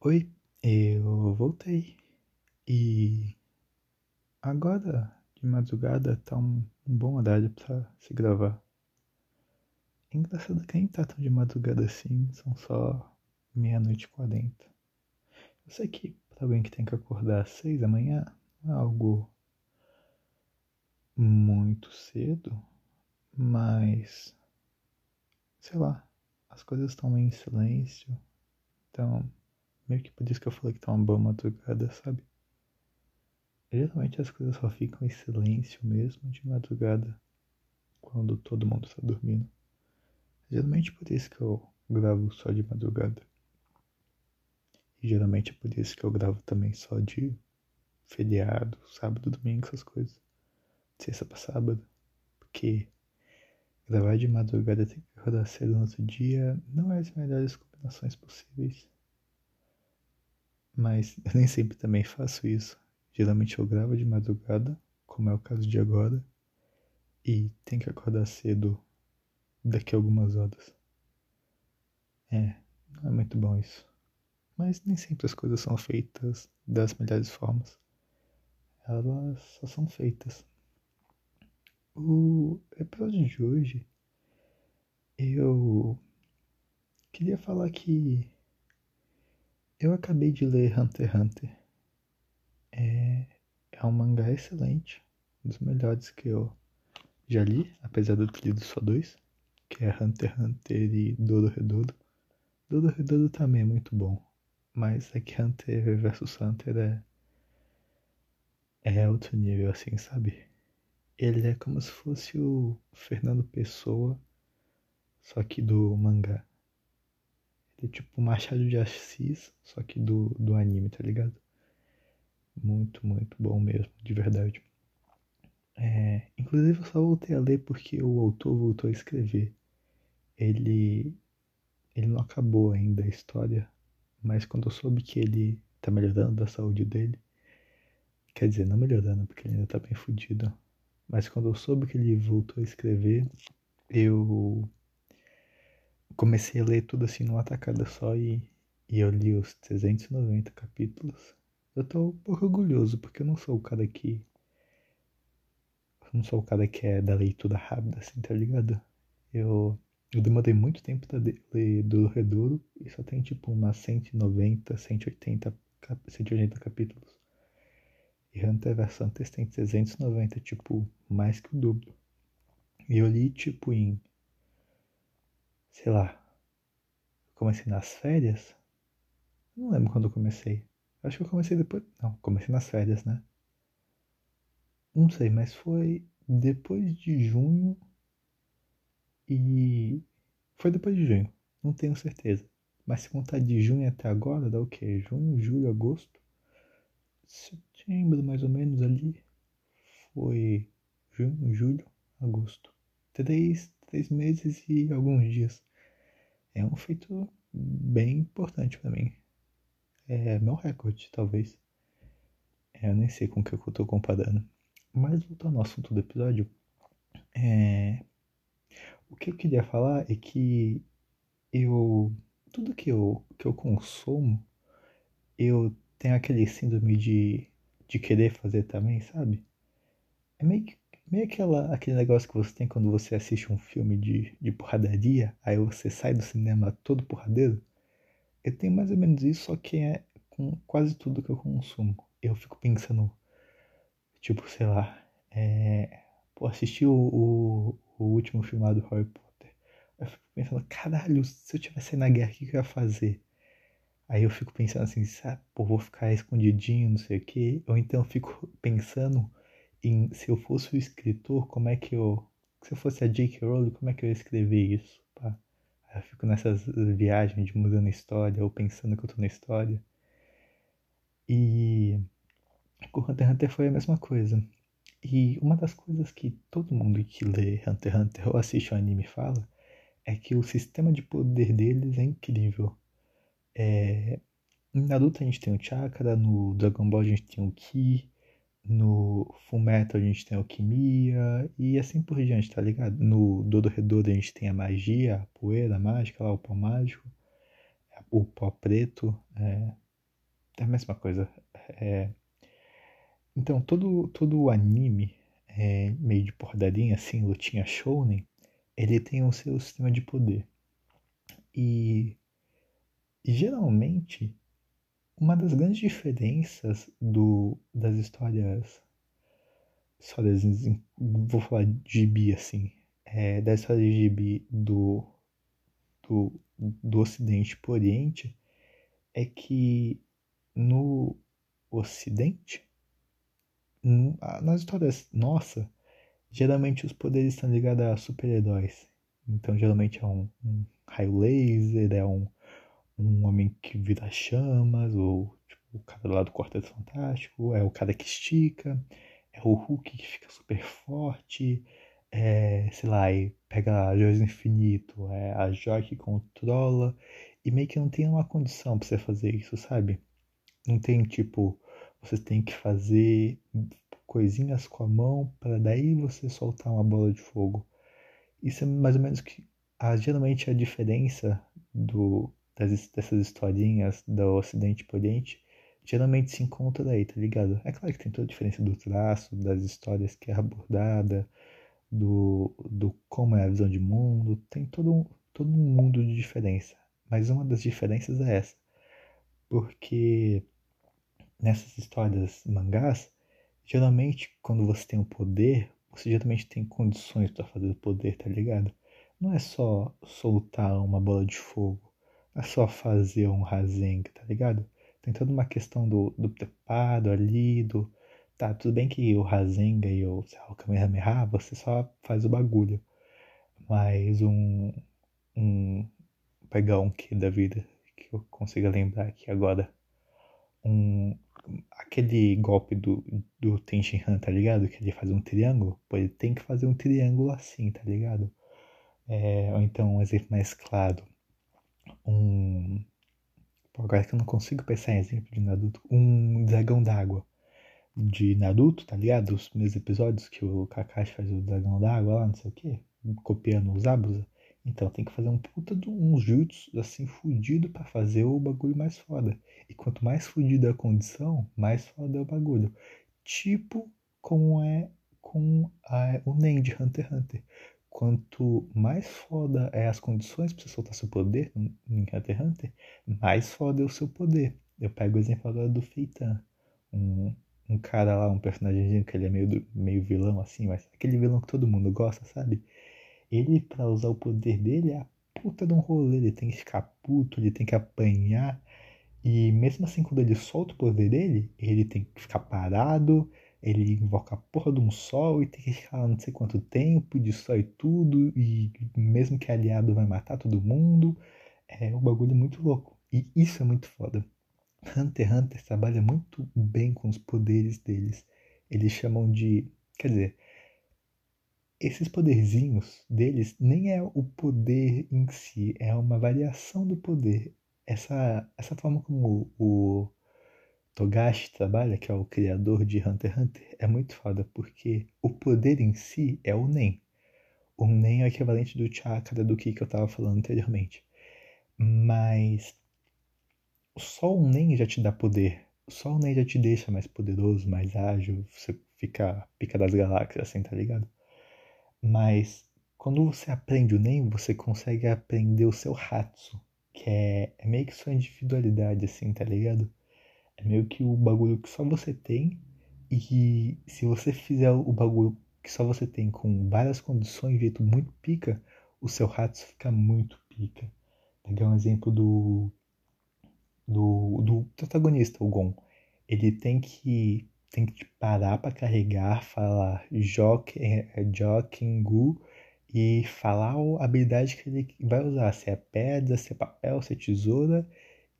Oi, eu voltei. E agora, de madrugada, tá um, um bom horário pra se gravar. Engraçado que nem tá tão de madrugada assim, são só meia-noite e quarenta. Eu sei que pra alguém que tem que acordar às seis da manhã é algo muito cedo, mas sei lá, as coisas estão em silêncio, então meio que por isso que eu falei que tá uma boa madrugada, sabe? Geralmente as coisas só ficam em silêncio mesmo de madrugada, quando todo mundo está dormindo. Geralmente por isso que eu gravo só de madrugada. E geralmente é por isso que eu gravo também só de feriado, sábado, domingo, essas coisas. Sexta pra sábado. Porque gravar de madrugada e ter que acordar cedo no outro dia não é as melhores combinações possíveis. Mas eu nem sempre também faço isso. Geralmente eu gravo de madrugada, como é o caso de agora, e tenho que acordar cedo daqui a algumas horas. É, não é muito bom isso. Mas nem sempre as coisas são feitas das melhores formas. Elas só são feitas. O episódio de hoje eu queria falar que eu acabei de ler Hunter x Hunter. É, é um mangá excelente, um dos melhores que eu já li, apesar de eu ter lido só dois, que é Hunter x Hunter e. Dodo Redodo também é muito bom, mas é que Hunter vs Hunter é, é outro nível, assim, sabe? Ele é como se fosse o Fernando Pessoa, só que do mangá. Ele é tipo Machado de Assis, só que do, do anime, tá ligado? Muito, muito bom mesmo, de verdade. É, inclusive eu só voltei a ler porque o autor voltou a escrever. Ele, ele não acabou ainda a história, mas quando eu soube que ele tá melhorando da saúde dele, quer dizer, não melhorando porque ele ainda tá bem fudido, mas quando eu soube que ele voltou a escrever, eu comecei a ler tudo assim numa tacada só e, e eu li os 390 capítulos. Eu tô um pouco orgulhoso, porque eu não sou o cara que. Eu não sou o cara que é da leitura rápida, assim, tá ligado? Eu, eu demorei muito tempo pra ler do Redouro e só tem tipo umas 190, 180, 180 capítulos. E Hunter vs Hunter tem 390, tipo, mais que o dobro. E eu li tipo em sei lá, comecei nas férias? Não lembro quando eu comecei. Acho que eu comecei depois. Não, comecei nas férias, né? Não sei, mas foi depois de junho e. Foi depois de junho, não tenho certeza. Mas se contar de junho até agora, dá o quê? Junho, julho, agosto? Setembro, mais ou menos ali. Foi junho, julho, agosto. Três, três meses e alguns dias. É um feito bem importante para mim. É meu recorde, talvez. É, eu nem sei com o que eu tô comparando. Mas voltando ao assunto do episódio, é... o que eu queria falar é que eu. Tudo que eu, que eu consumo, eu tenho aquele síndrome de, de querer fazer também, sabe? É meio que Meio aquela, aquele negócio que você tem quando você assiste um filme de, de porradaria, aí você sai do cinema todo porradeiro. Eu tenho mais ou menos isso, só que é com quase tudo que eu consumo. Eu fico pensando, tipo, sei lá, é, pô, assisti o, o, o último filme do Harry Potter. Eu fico pensando, caralho, se eu tivesse na guerra, o que eu ia fazer? Aí eu fico pensando assim, sabe, pô, vou ficar escondidinho, não sei o quê. Ou então eu fico pensando em, se eu fosse o escritor, como é que eu. Se eu fosse a J.K. Rowling, como é que eu ia escrever isso? Pá? Eu fico nessas viagens de mudando a história, ou pensando que eu tô na história. E com Hunter x Hunter foi a mesma coisa. E uma das coisas que todo mundo que lê Hunter x Hunter ou assiste o anime fala é que o sistema de poder deles é incrível. É... Na Naruto a gente tem o Chakra, no Dragon Ball a gente tem o Ki, no Fullmetal a gente tem alquimia e assim por diante, tá ligado? No Dodorredouro a gente tem a magia, a poeira a mágica, lá, o pó mágico, o pó preto. É... é a mesma coisa. É... Então, todo, todo o anime, é, meio de porradaria, assim, lutinha shounen, ele tem o seu sistema de poder. E geralmente, uma das grandes diferenças do, das histórias, histórias, vou falar de gibi, assim, é, da história de gibi do, do, do Ocidente para o Oriente, é que no Ocidente, nas histórias nossa, geralmente os poderes estão ligados a super-heróis. Então, geralmente é um, um, raio laser, é um, um homem que vira chamas, ou tipo, o cara lá do Quarteto Fantástico, é o cara que estica, é o Hulk que fica super forte, é, sei lá, e pega a joias do infinito, é a joia que controla, e meio que não tem uma condição para você fazer isso, sabe? Não tem tipo, você tem que fazer coisinhas com a mão para daí você soltar uma bola de fogo. Isso é mais ou menos que a, geralmente a diferença do, das, dessas historinhas do Ocidente para Oriente geralmente se encontra aí, tá ligado? É claro que tem toda a diferença do traço, das histórias que é abordada, do, do como é a visão de mundo, tem todo um, todo um mundo de diferença. Mas uma das diferenças é essa. Porque nessas histórias mangás, geralmente quando você tem o poder, você geralmente tem condições para fazer o poder, tá ligado? Não é só soltar uma bola de fogo, é só fazer um Rasengan, tá ligado? Tem toda uma questão do, do preparo ali, do. Tá, tudo bem que o Rasengan e o, lá, o Kamehameha, você só faz o bagulho. Mas um. um pegar um que da vida que eu consiga lembrar aqui agora. Um, aquele golpe do, do Tenshinhan, tá ligado? Que ele faz um triângulo. Pô, ele tem que fazer um triângulo assim, tá ligado? É, ou então, um exemplo mais claro. Um. Pô, agora que eu não consigo pensar em exemplo de Naruto. Um dragão d'água. De Naruto, tá ligado? Os primeiros episódios que o Kakashi faz o dragão d'água lá, não sei o que. Copiando os Abusa. Então tem que fazer um puta de um jutsu assim fudido para fazer o bagulho mais foda. E quanto mais fudida a condição, mais foda é o bagulho. Tipo como é com a, o Nen de Hunter x Hunter. Quanto mais foda é as condições para você soltar seu poder em Hunter x Hunter, mais foda é o seu poder. Eu pego o exemplo agora do Feitan. Um, um cara lá, um personagem que ele é meio, meio vilão assim, mas aquele vilão que todo mundo gosta, sabe? Ele, para usar o poder dele, é a puta de um rolê. Ele tem que ficar puto, ele tem que apanhar. E mesmo assim, quando ele solta o poder dele, ele tem que ficar parado, ele invoca a porra de um sol e tem que ficar não sei quanto tempo, destrói tudo, e mesmo que aliado vai matar todo mundo. É um bagulho muito louco. E isso é muito foda. Hunter x Hunter trabalha muito bem com os poderes deles. Eles chamam de. Quer dizer, esses poderzinhos deles nem é o poder em si, é uma variação do poder. Essa, essa forma como o, Togashi trabalha, que é o criador de Hunter x Hunter, é muito foda, porque o poder em si é o Nen. O Nen é o equivalente do chakra do que eu estava falando anteriormente. Mas só o Nen já te dá poder. Só o Nen já te deixa mais poderoso, mais ágil, você fica pica das galáxias, assim, tá ligado? Mas quando você aprende o NEM, você consegue aprender o seu Hatsu, que é, é meio que sua individualidade, assim, tá ligado? É meio que o bagulho que só você tem e se você fizer o bagulho que só você tem com várias condições jeito muito pica, o seu Hatsu fica muito pica. Pegar um exemplo do, do, do protagonista, o Gon. Ele tem que tem que parar para carregar, falar Jokengu é, e falar a habilidade que ele vai usar, se é pedra, se é papel, se é tesoura.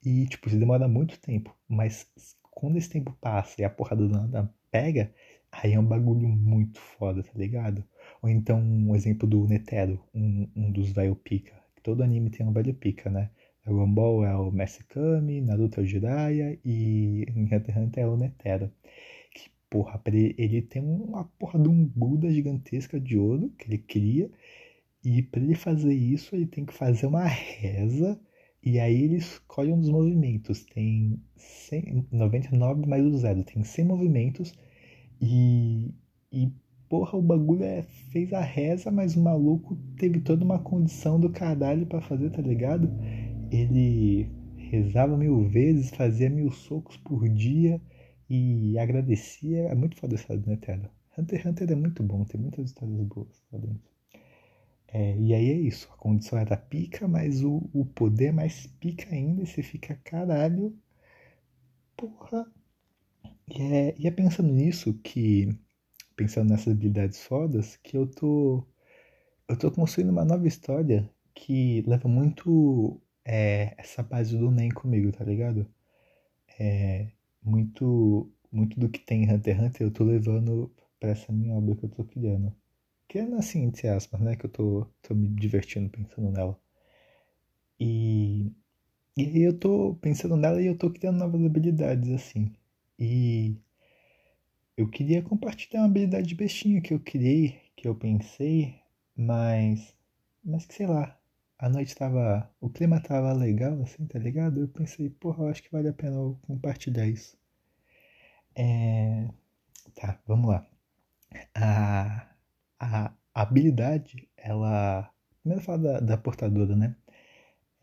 E, tipo, isso demora muito tempo. Mas quando esse tempo passa e a porrada do nada pega, aí é um bagulho muito foda, tá ligado? Ou então um exemplo do Netero, um, um dos velho pica. Todo anime tem um velho pica, né? Dragon Ball é o Messi Kami, Naruto é o Jiraiya e Hunter x Hunter é o Netero porra, ele, ele tem uma porra de um Buda gigantesca de ouro que ele cria. E para ele fazer isso, ele tem que fazer uma reza E aí ele escolhe um dos movimentos. Tem 100, 99 mais o zero. Tem 100 movimentos. E, e porra, o bagulho é, fez a reza, mas o maluco teve toda uma condição do caralho para fazer, tá ligado? Ele rezava mil vezes, fazia mil socos por dia e agradecia. É muito foda essa né, Eterno. Hunter x Hunter é muito bom, tem muitas histórias boas lá dentro. É, e aí é isso, a condição era pica, mas o, o poder é mais pica ainda, e você fica caralho. Porra. E é, e é pensando nisso que. Pensando nessas habilidades fodas, que eu tô. Eu tô construindo uma nova história que leva muito é, essa base do NEM comigo, tá ligado? É, muito, muito do que tem em Hunter x Hunter eu tô levando pra essa minha obra que eu tô criando. Criando assim, entre aspas, né? Que eu tô, tô me divertindo pensando nela. E, e eu tô pensando nela e eu tô criando novas habilidades, assim. E eu queria compartilhar uma habilidade bestinha que eu criei, que eu pensei, mas. Mas que sei lá, a noite tava. O clima tava legal, assim, tá ligado? Eu pensei, porra, eu acho que vale a pena eu compartilhar isso. É... Tá, vamos lá. A, a, habilidade, ela. Primeiro falar da, da portadora, né?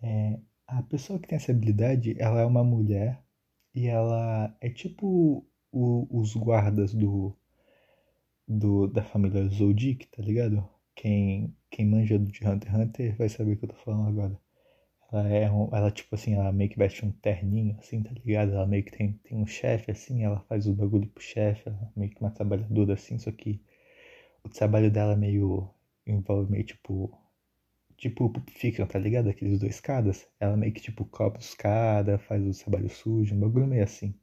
É, a pessoa que tem essa habilidade, ela é uma mulher e ela é tipo o, os guardas do, do da família Zodiac, tá ligado? Quem, quem manja de Hunter x Hunter vai saber o que eu tô falando agora. Ela é um, ela tipo assim, ela meio que veste um terninho assim, tá ligado? Ela meio que tem, tem um chefe assim, ela faz o bagulho pro chefe, ela é meio que uma trabalhadora assim, só que o trabalho dela meio envolve meio tipo tipo ficam tá ligado? Aqueles dois caras. Ela meio que tipo cobre os caras, faz o trabalho sujo, um bagulho meio assim.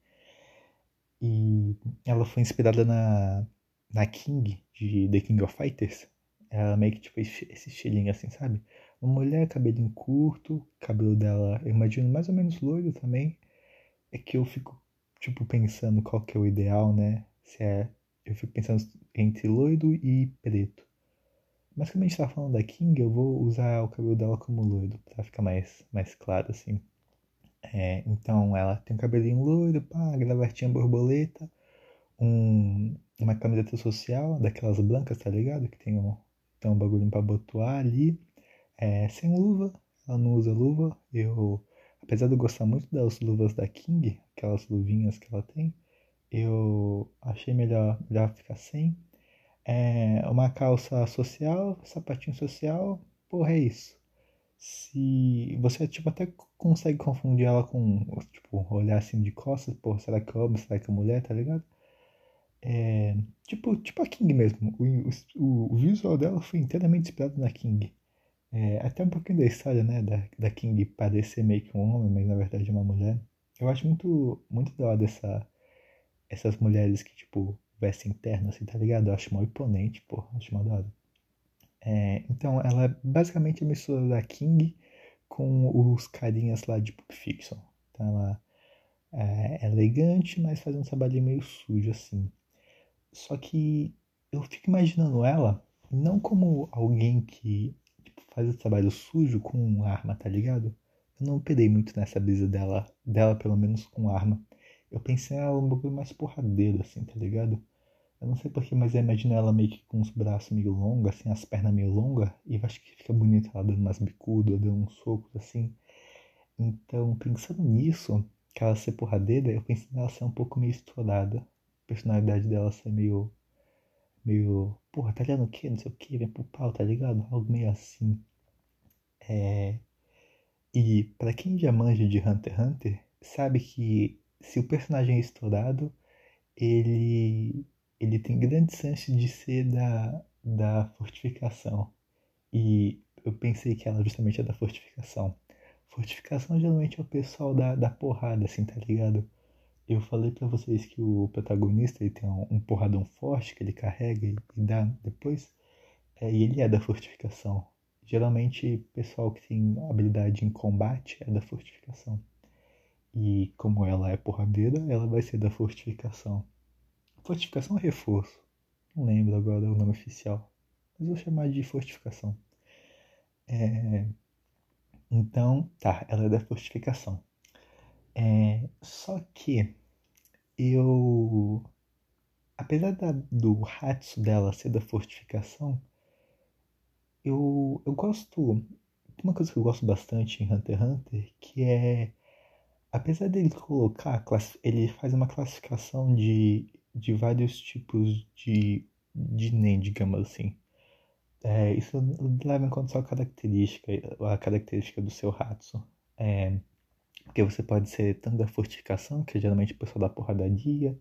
E ela foi inspirada na na King de The King of Fighters, ela meio que tipo esse estilinho assim, sabe? Uma mulher, cabelinho curto, cabelo dela, eu imagino mais ou menos loiro também. É que eu fico, tipo, pensando qual que é o ideal, né? Se é. Eu fico pensando entre loiro e preto. Mas como a gente tá falando da King, eu vou usar o cabelo dela como loiro, pra ficar mais, mais claro, assim. É, então ela tem um cabelinho loiro, pá, gravatinha borboleta, um, uma camiseta social, daquelas blancas, tá ligado? Que tem um, tem um bagulho pra botuar ali. É, sem luva, ela não usa luva. Eu, apesar de eu gostar muito das luvas da King, aquelas luvinhas que ela tem, eu achei melhor, melhor ficar sem. É, uma calça social, sapatinho social, porra, é isso. Se você tipo até consegue confundir ela com, tipo, olhar assim de costas, porra, será que é homem, será que é mulher, tá ligado? É, tipo, tipo a King mesmo. O, o, o, visual dela foi inteiramente inspirado na King. É, até um pouquinho da história, né? Da, da King parecer meio que um homem, mas na verdade é uma mulher. Eu acho muito, muito da hora essa, essas mulheres que, tipo, vestem terno, assim, tá ligado? Eu acho mal imponente, pô. Acho mal da. É, então, ela é basicamente a mistura da King com os carinhas lá de Pulp Fiction. Então, ela é, é elegante, mas faz um trabalho meio sujo, assim. Só que eu fico imaginando ela não como alguém que tipo, faz o trabalho sujo com arma, tá ligado? Eu não pedei muito nessa brisa dela, dela pelo menos com arma. Eu pensei ela um pouco mais porradeiro, assim, tá ligado? Eu não sei porquê, mas eu imagino ela meio que com os braços meio longos, assim, as pernas meio longas, e eu acho que fica bonito ela dando umas bicudas, dando uns socos, assim. Então, pensando nisso, que ela ser porradeira, eu pensei nela ser um pouco meio estourada personalidade dela ser meio. meio. Porra, tá ligado o quê? Não sei o que, vem pro pau, tá ligado? Algo meio assim. É. E para quem já manja de Hunter x Hunter, sabe que se o personagem é estourado, ele. ele tem grande chance de ser da, da fortificação. E eu pensei que ela justamente é da fortificação. Fortificação geralmente é o pessoal da, da porrada, assim, tá ligado? Eu falei para vocês que o protagonista ele tem um, um, porradão forte que ele carrega e, e dá depois. É, e ele é da fortificação. Geralmente, pessoal que tem habilidade em combate é da fortificação. E como ela é porradeira, ela vai ser da fortificação. Fortificação ou reforço? Não lembro agora o nome oficial. Mas vou chamar de fortificação. É... Então, tá, ela é da fortificação. É, só que eu. Apesar da, do Hatsu dela ser da fortificação, eu, eu gosto. Uma coisa que eu gosto bastante em Hunter x Hunter, que é. Apesar dele colocar, ele faz uma classificação de, de vários tipos de, de NEM, digamos assim. É, isso leva em conta só característica, a característica do seu Hatsu. É, porque você pode ser tanto da fortificação, que é geralmente o pessoal da porradaria,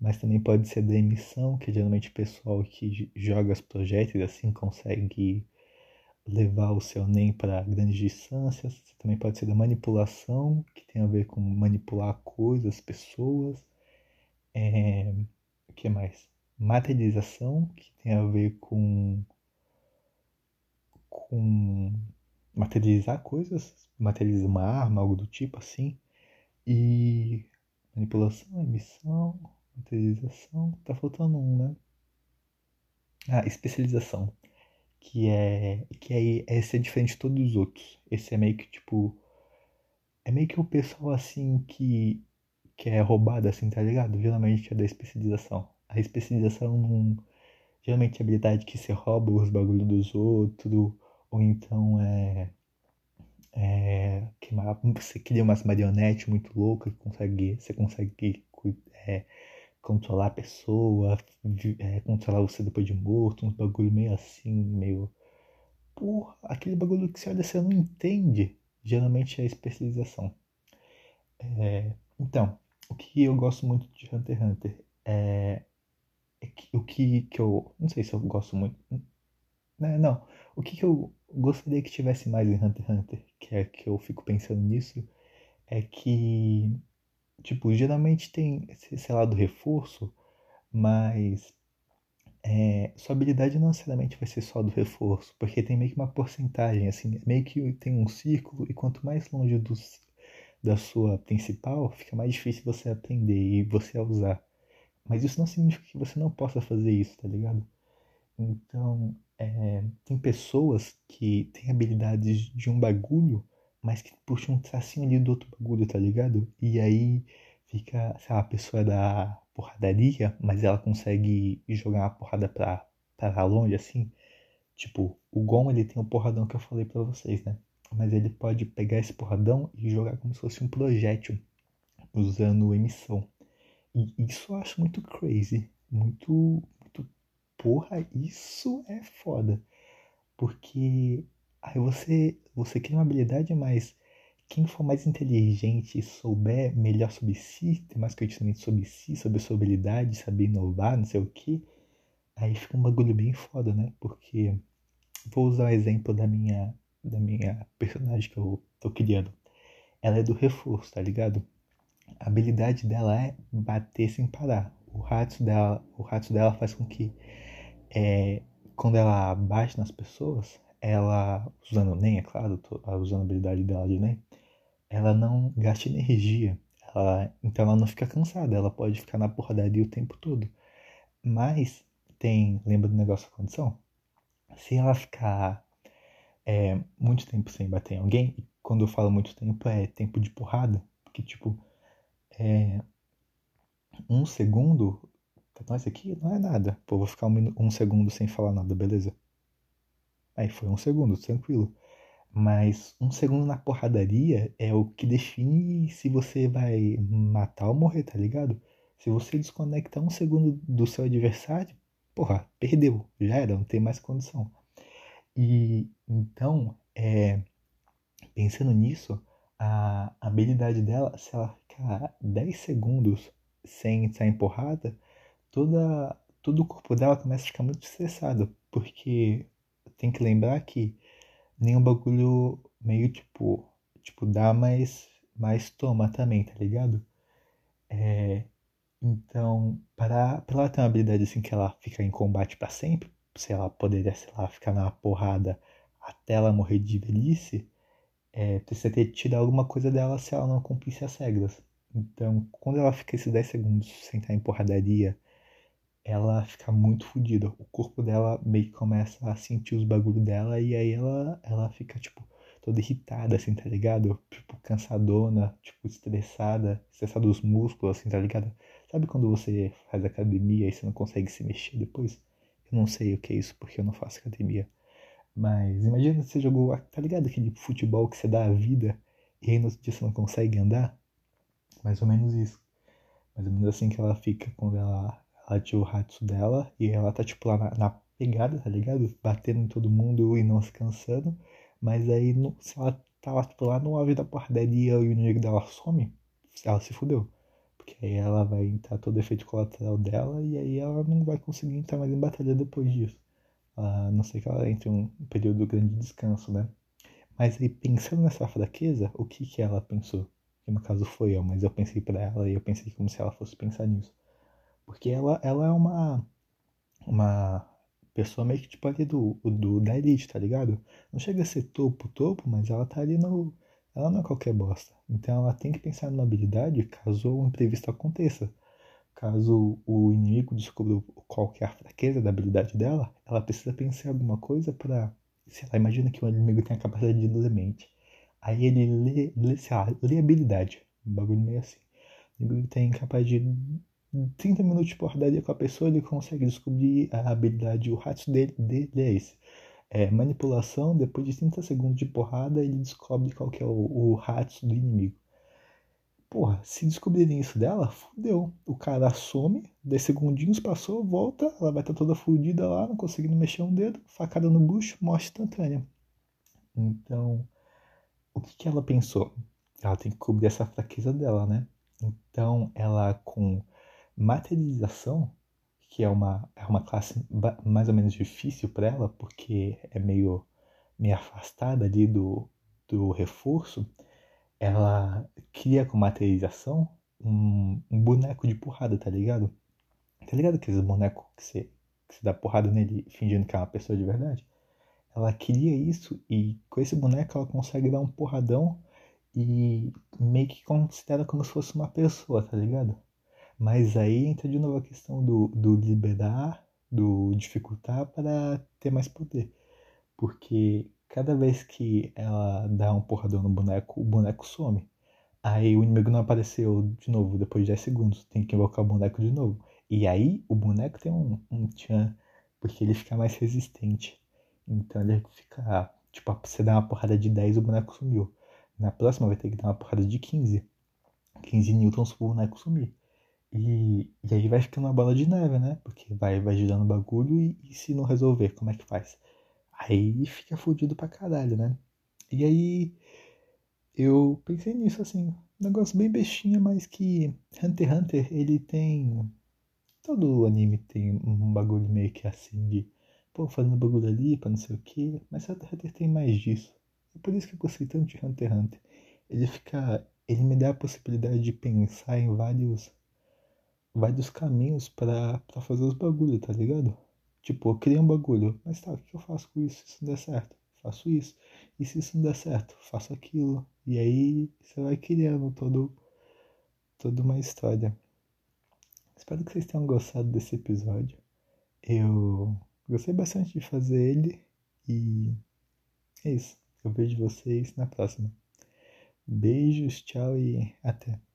mas também pode ser da emissão, que é geralmente o pessoal que joga os projéteis assim consegue levar o seu NEM para grandes distâncias. Também pode ser da manipulação, que tem a ver com manipular coisas, pessoas. É, o que mais? Materialização, que tem a ver com, com materializar coisas, materializar uma arma, algo do tipo assim. E manipulação, emissão, materialização. Tá faltando um, né? Ah, especialização que é que é, esse é diferente de todos os outros. Esse é meio que tipo é meio que o pessoal assim que que é roubado assim, tá ligado? Geralmente é da especialização. A especialização não geralmente é habilidade que você rouba os bagulhos dos outros ou então é é, que você cria umas marionetes muito loucas que consegue, você consegue é, controlar a pessoa, é, controlar você depois de morto, uns bagulho meio assim, meio. Porra, aquele bagulho que você olha você não entende. Geralmente é especialização. É, então, o que eu gosto muito de Hunter x Hunter é, é que, o que, que eu. Não sei se eu gosto muito. Né, não, o que, que eu gostaria que tivesse mais em Hunter x Hunter, que é que eu fico pensando nisso, é que Tipo, geralmente tem esse lado reforço, mas é, sua habilidade não necessariamente vai ser só do reforço, porque tem meio que uma porcentagem, assim, meio que tem um círculo, e quanto mais longe do, da sua principal, fica mais difícil você aprender e você usar. Mas isso não significa que você não possa fazer isso, tá ligado? Então, é, tem pessoas que têm habilidades de um bagulho mas que puxa um tracinho ali do outro bagulho, tá ligado? E aí fica, sei lá, a pessoa da porradaria, mas ela consegue jogar uma porrada pra, pra longe, assim. Tipo, o Gon, ele tem o porradão que eu falei pra vocês, né? Mas ele pode pegar esse porradão e jogar como se fosse um projétil, usando emissão. E isso eu acho muito crazy. Muito, muito. Porra, isso é foda. Porque Aí você, você cria uma habilidade, mas quem for mais inteligente e souber melhor sobre si, ter mais conhecimento sobre si, sobre sua habilidade, saber inovar, não sei o que, aí fica um bagulho bem foda, né? Porque vou usar o exemplo da minha da minha personagem que eu tô criando. Ela é do reforço, tá ligado? A habilidade dela é bater sem parar. O rato dela, o rato dela faz com que é, quando ela bate nas pessoas, ela, usando o NEM, é claro, usando a habilidade dela de NEM, ela não gasta energia. Ela, então ela não fica cansada, ela pode ficar na porradaria o tempo todo. Mas tem, lembra do negócio da condição? Se ela ficar é, muito tempo sem bater em alguém, e quando eu falo muito tempo é tempo de porrada, porque tipo, é, um segundo, isso aqui não é nada. Pô, vou ficar um, um segundo sem falar nada, beleza? Aí foi um segundo, tranquilo. Mas um segundo na porradaria é o que define se você vai matar ou morrer, tá ligado? Se você desconectar um segundo do seu adversário, porra, perdeu, já era, não tem mais condição. E então, é, pensando nisso, a habilidade dela, se ela ficar 10 segundos sem estar empurrada, toda, todo o corpo dela começa a ficar muito estressado, porque tem que lembrar que nenhum bagulho meio tipo, tipo, dá, mas, mas toma também, tá ligado? É, então, para, ela ter uma habilidade assim que ela fica em combate para sempre, se ela poderia, sei lá, ficar na porrada até ela morrer de velhice, é, precisa ter tido alguma coisa dela se ela não cumprisse as regras. Então, quando ela fica esses 10 segundos sem estar em porradaria ela fica muito fodida. O corpo dela meio que começa a sentir os bagulhos dela e aí ela, ela fica tipo toda irritada, assim, tá ligado? Tipo, cansadona, tipo, estressada, estressada dos músculos, assim, tá ligado? Sabe quando você faz academia e você não consegue se mexer depois? Eu não sei o que é isso porque eu não faço academia. Mas imagina você jogou, tá ligado? Aquele futebol que você dá a vida e aí no outro dia você não consegue andar? Mais ou menos isso. Mais ou menos assim que ela fica quando ela, ela tira o Hatsu dela e ela tá tipo lá na, na, pegada, tá ligado? Batendo em todo mundo e não se cansando. Mas aí no, se ela tá lá, tipo, lá no auge da porradaria e o inimigo dela some, ela se fudeu. Porque aí ela vai entrar todo o efeito colateral dela e aí ela não vai conseguir entrar mais em batalha depois disso. A não ser que ela entre um período grande de descanso, né? Mas aí pensando nessa fraqueza, o que que ela pensou? Que no caso foi eu, mas eu pensei para ela e eu pensei como se ela fosse pensar nisso. Porque ela, ela é uma uma pessoa meio que tipo ali do, do da elite, tá ligado? Não chega a ser topo, topo, mas ela tá ali no. Ela não é qualquer bosta. Então ela tem que pensar numa habilidade caso um imprevisto aconteça. Caso o inimigo descubra qual que a fraqueza da habilidade dela, ela precisa pensar em alguma coisa para sei lá, imagina que o inimigo tem a capacidade de ler mente. Aí ele lê, lê, sei lá, lê habilidade. Um bagulho meio assim. O inimigo tem capaz de 30 minutos de porradaria com a pessoa, ele consegue descobrir a habilidade, o hatch dele, dele é esse. É, manipulação, depois de 30 segundos de porrada, ele descobre qual que é o, o hatch do inimigo. Porra, se descobrirem isso dela, fudeu. O cara some, 10 segundinhos passou, volta, ela vai estar tá toda fudida lá, não conseguindo mexer um dedo, facada no bucho, morte instantânea. Então, o que, que ela pensou? Ela tem que cobrir essa fraqueza dela, né? Então, ela com materialização, que é uma, é uma classe mais ou menos difícil para ela, porque é meio, meio afastada ali do, do reforço, ela cria com materialização um, um, boneco de porrada, tá ligado? Tá ligado aqueles bonecos que você, que você dá porrada nele fingindo que é uma pessoa de verdade? Ela cria isso e com esse boneco ela consegue dar um porradão e meio que considera como se fosse uma pessoa, tá ligado? Mas aí entra de novo a questão do, do liberar, do dificultar para ter mais poder. Porque cada vez que ela dá um porradão no boneco, o boneco some. Aí o inimigo não apareceu de novo depois de 10 segundos. Tem que invocar o boneco de novo. E aí o boneco tem um, um tchan, porque ele fica mais resistente. Então ele fica. Tipo, você dá uma porrada de 10 o boneco sumiu. Na próxima vai ter que dar uma porrada de 15. 15 newtons pro boneco sumir. E, e aí vai ficando uma bola de neve, né? Porque vai, vai girando o bagulho e, e se não resolver, como é que faz? Aí fica fodido pra caralho, né? E aí eu pensei nisso, assim, um negócio bem bestinha, mas que Hunter x Hunter, ele tem. Todo anime tem um bagulho meio que assim de. Pô, fazendo bagulho ali pra não sei o que. Mas Hunter x Hunter tem mais disso. É por isso que eu gostei tanto de Hunter x Hunter. Ele fica. Ele me dá a possibilidade de pensar em vários. Vários caminhos para fazer os bagulhos, tá ligado? Tipo, eu criei um bagulho, mas tá, o que eu faço com isso se não der certo? Faço isso. E se isso não der certo? Faço aquilo. E aí você vai criando todo, toda uma história. Espero que vocês tenham gostado desse episódio. Eu gostei bastante de fazer ele e é isso. Eu vejo vocês na próxima. Beijos, tchau e até.